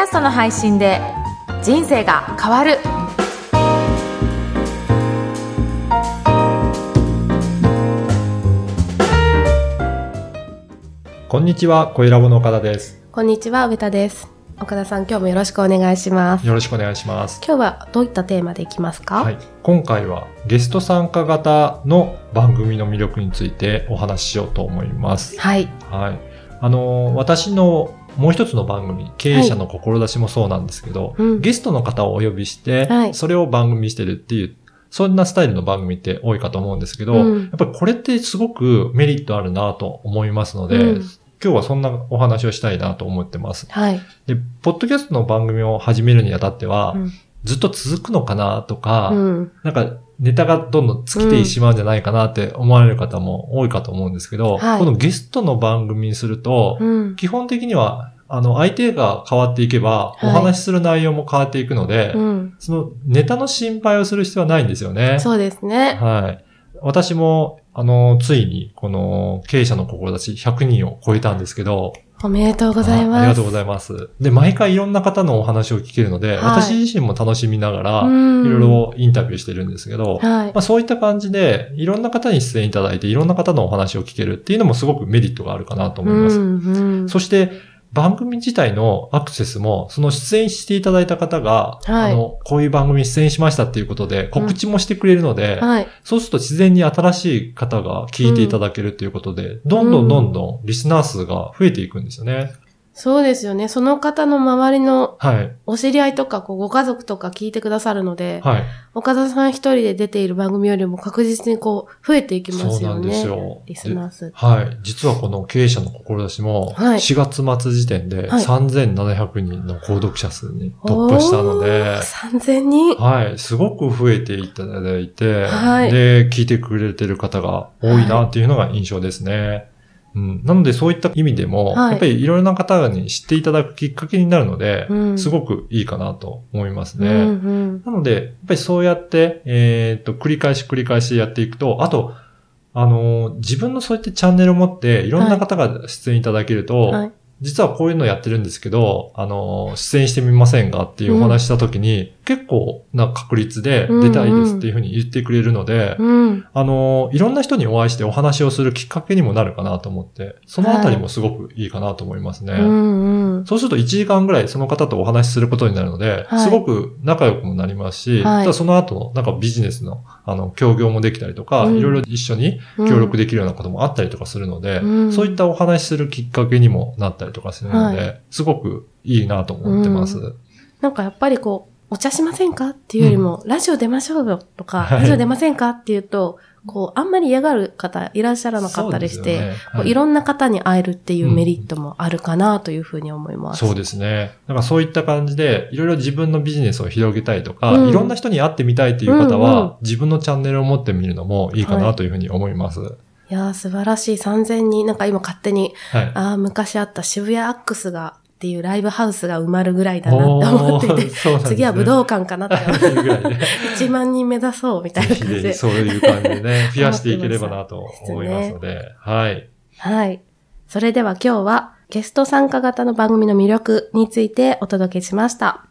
ャストの配信で人生が変わるこんにちは、小ラボの岡田です。こんにちは、上田です。岡田さん、今日もよろしくお願いします。よろしくお願いします。今日はどういったテーマでいきますか？はい。今回はゲスト参加型の番組の魅力についてお話ししようと思います。はい。はい。あのー、私のもう一つの番組、経営者の志もそうなんですけど、うんゲストの方をお呼びして、はいそれを番組にしてるっていう、そんなスタイルの番組って多いかと思うんですけど、うんやっぱりこれってすごくメリットあるなと思いますので、うん今日はそんなお話をしたいなと思ってます。はい。で、ポッドキャストの番組を始めるにあたっては、うんずっと続くのかなとか、うん。なんかネタがどんどん尽きてしまうんじゃないかなって思われる方も多いかと思うんですけど、はいこのゲストの番組にすると、うん。基本的には、あの、相手が変わっていけば、はいお話しする内容も変わっていくので、うん。そのネタの心配をする必要はないんですよね。そうですね。はい。私も、あの、ついに、この、経営者の志100人を超えたんですけど、おめでとうございます。あありがとうございます。で、毎回いろんな方のお話を聞けるので、はい私自身も楽しみながら、うんいろいろインタビューしてるんですけど、はいま。あ、そういった感じで、いろんな方に出演いただいて、いろんな方のお話を聞けるっていうのもすごくメリットがあるかなと思います。うんうんそして、番組自体のアクセスも、その出演していただいた方が、はいあの、こういう番組に出演しましたっていうことで、告知もしてくれるので、はい。そうすると自然に新しい方が聞いていただけるっていうことで、どんどんどんどんリスナー数が増えていくんですよね。そうですよね。その方の周りのはい。お知り合いとか、こう、ご家族とか聞いてくださるので、はい。岡田さん一人で出ている番組よりも確実にこう、増えていきますよそうなんですね。よ。リスナー数。ではい。実はこの経営者の志も、はい4月末時点ではい3700人の購読者数に突破したのでお、ー3000人？はい。すごく増えていただいて、はいで、聞いてくれてる方が多いなっていうのが印象ですね。うん、なのでそういった意味でも、はいやっぱりいろいろな方に知っていただくきっかけになるので、うんすごくいいかなと思いますね。うんうん。なので、やっぱりそうやって、えっと、繰り返し繰り返しやっていくと、あと、あのー自分のそういったチャンネルを持って、いろんな方が出演いただけると、はい。実はこういうのやってるんですけど、あのー出演してみませんかっていうお話したときに、結構な確率で出たいですっていうふうに言ってくれるので、うん。あのーいろんな人にお会いしてお話をするきっかけにもなるかなと思って、そのあたりもすごくいいかなと思いますね。うんうん。そうすると1時間ぐらいその方とお話しすることになるので、はい。すごく仲良くもなりますし、はい。ただその後のなんかビジネスのあの協業もできたりとか、うん。いろいろ一緒に協力できるようなこともあったりとかするので、うん。そういったお話しするきっかけにもなったりとかするので、はすごくいいなと思ってます。うなんかやっぱりこう、お茶しませんかっていうよりも、ラジオ出ましょうよとか、はいラジオ出ませんかっていうと、こう、あんまり嫌がる方いらっしゃらなかったりして、ねこはいういろんな方に会えるっていうメリットもあるかなというふうに思います。そうですね。だからそういった感じで、いろいろ自分のビジネスを広げたいとか、うんいろんな人に会ってみたいという方は、うんうん自分のチャンネルを持ってみるのもいいかなというふうに思います。はい。いやー素晴らしい3000人、なんか今勝手に、ああ、昔あった渋谷アックスが、っていうライブハウスが埋まるぐらいだなって思っていて、ね次は武道館かなって思って、ぐらいで。1万人目指そうみたいな感じで。そういう感じでね、増やしていければなと思いますので、はい。はい。それでは今日はゲスト参加型の番組の魅力についてお届けしました。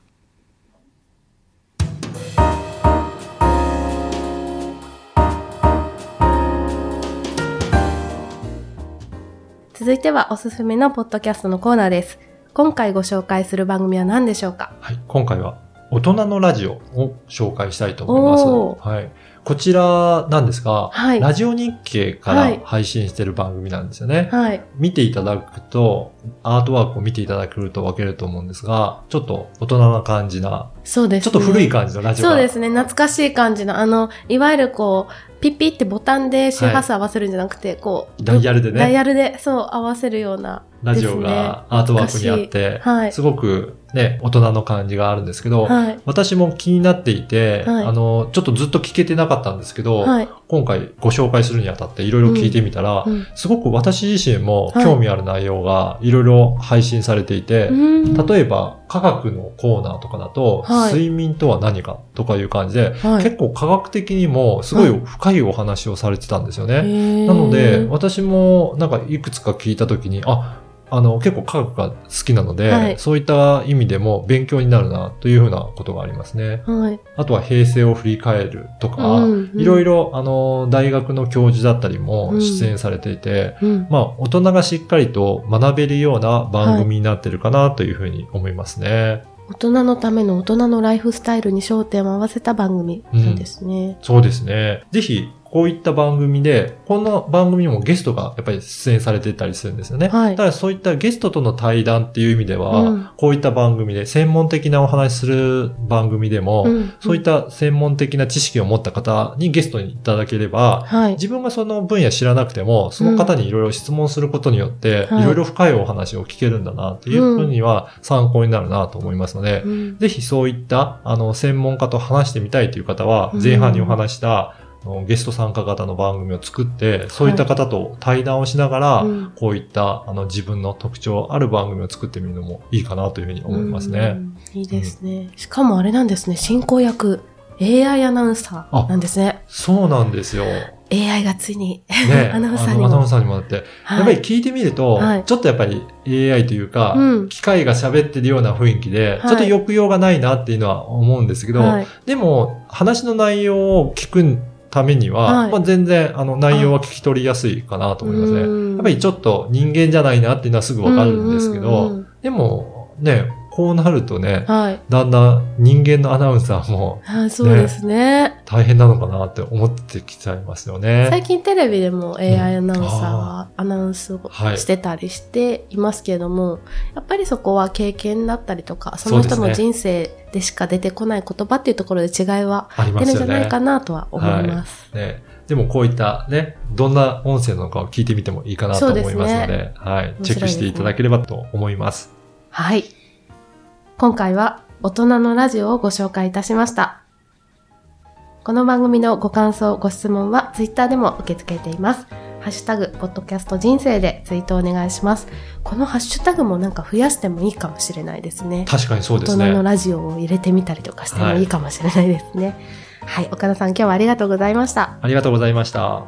続いてはおすすめのポッドキャストのコーナーです。今回ご紹介する番組は何でしょうか？はい。今回は、大人のラジオを紹介したいと思います。はい。こちらなんですが、はいラジオ日経かはいら配信している番組なんですよね。はい。見ていただくと、アートワークを見ていただけると分けると思うんですが、ちょっと大人な感じな、そうです、ちょっと古い感じのラジオが。そうですね。懐かしい感じの、あの、いわゆるこう、ピッピってボタンで周波数合わせるんじゃなくて、こう、ダイヤルでね。ダイヤルで、そう、合わせるような、ラジオがアートワークにあって、はい。すごくね、大人の感じがあるんですけど、はい。私も気になっていて、はい。あの、ちょっとずっと聞けてなかったんですけど、はい。今回ご紹介するにあたっていろいろ聞いてみたら、うん。すごく私自身もはい。興味ある内容がいろいろ配信されていて、うん。例えば科学のコーナーとかだと、はい。睡眠とは何かとかいう感じで、はい。結構科学的にもすごい深いお話をされてたんですよね。なので、私もなんかいくつか聞いたときに、あ、あの、結構科学が好きなので、はいそういった意味でも勉強になるなというふうなことがありますね。はい。あとは平成を振り返るとか、うんうんいろいろ、あの、大学の教授だったりもうん出演されていて、うん。まあ、大人がしっかりと学べるような番組になってるかなというふうに思いますね。大人のための大人のライフスタイルに焦点を合わせた番組なんですね。そうですね。ぜひ、こういった番組で、この番組にもゲストがやっぱり出演されてたりするんですよね。はい。だからそういったゲストとの対談っていう意味では、うん。こういった番組で、専門的なお話しする番組でも、うん。そういった専門的な知識を持った方にゲストにいただければ、はい。自分がその分野知らなくても、その方にいろいろ質問することによって、はい。いろいろ深いお話を聞けるんだなっていうふうには参考になるなと思いますので、うん。ぜひそういった、あの、専門家と話してみたいという方は、うん。前半にお話した、あのゲスト参加型の番組を作って、そういった方と対談をしながら、うん。こういった、あの、自分の特徴ある番組を作ってみるのもいいかなというふうに思いますね。うん。いいですね。しかもあれなんですね、進行役、AI アナウンサーなんですね。そうなんですよ。AI がついに、ね、アナウンサーにも。アナウンサーにもなって。やっぱり聞いてみると、はい。ちょっとやっぱり AI というか、うん。機械が喋ってるような雰囲気で、はい。ちょっと抑揚がないなっていうのは思うんですけど、はい。でも、話の内容を聞くためには、はいまあ、全然、あの、内容は聞き取りやすいかなと思いますね。うんやっぱりちょっと人間じゃないなっていうのはすぐわかるんですけど、うんうんうんでも、ね、こうなるとね、はい。だんだん人間のアナウンサーもはい、そうですね。大変なのかなって思ってきちゃいますよね。最近テレビでも AI アナウンサーはアナウンスをはいしてたりしていますけれども、やっぱりそこは経験だったりとか、その人の人生でしか出てこない言葉っていうところで違いは出るん。じゃないかなとは思います。ね。でもこういったね、どんな音声なのかを聞いてみてもいいかなと思いますので、ですはい。チェックしていただければと思います。はい。今回は大人のラジオをご紹介いたしました。この番組のご感想、ご質問はツイッターでも受け付けています。ハッシュタグ、ポッドキャスト人生でツイートお願いします。このハッシュタグもなんか増やしてもいいかもしれないですね。確かにそうです大人のね。ラジオを入れてみたりとかしてもいいかもしれないですね。はい、岡田さん今日はありがとうございました。ありがとうございました。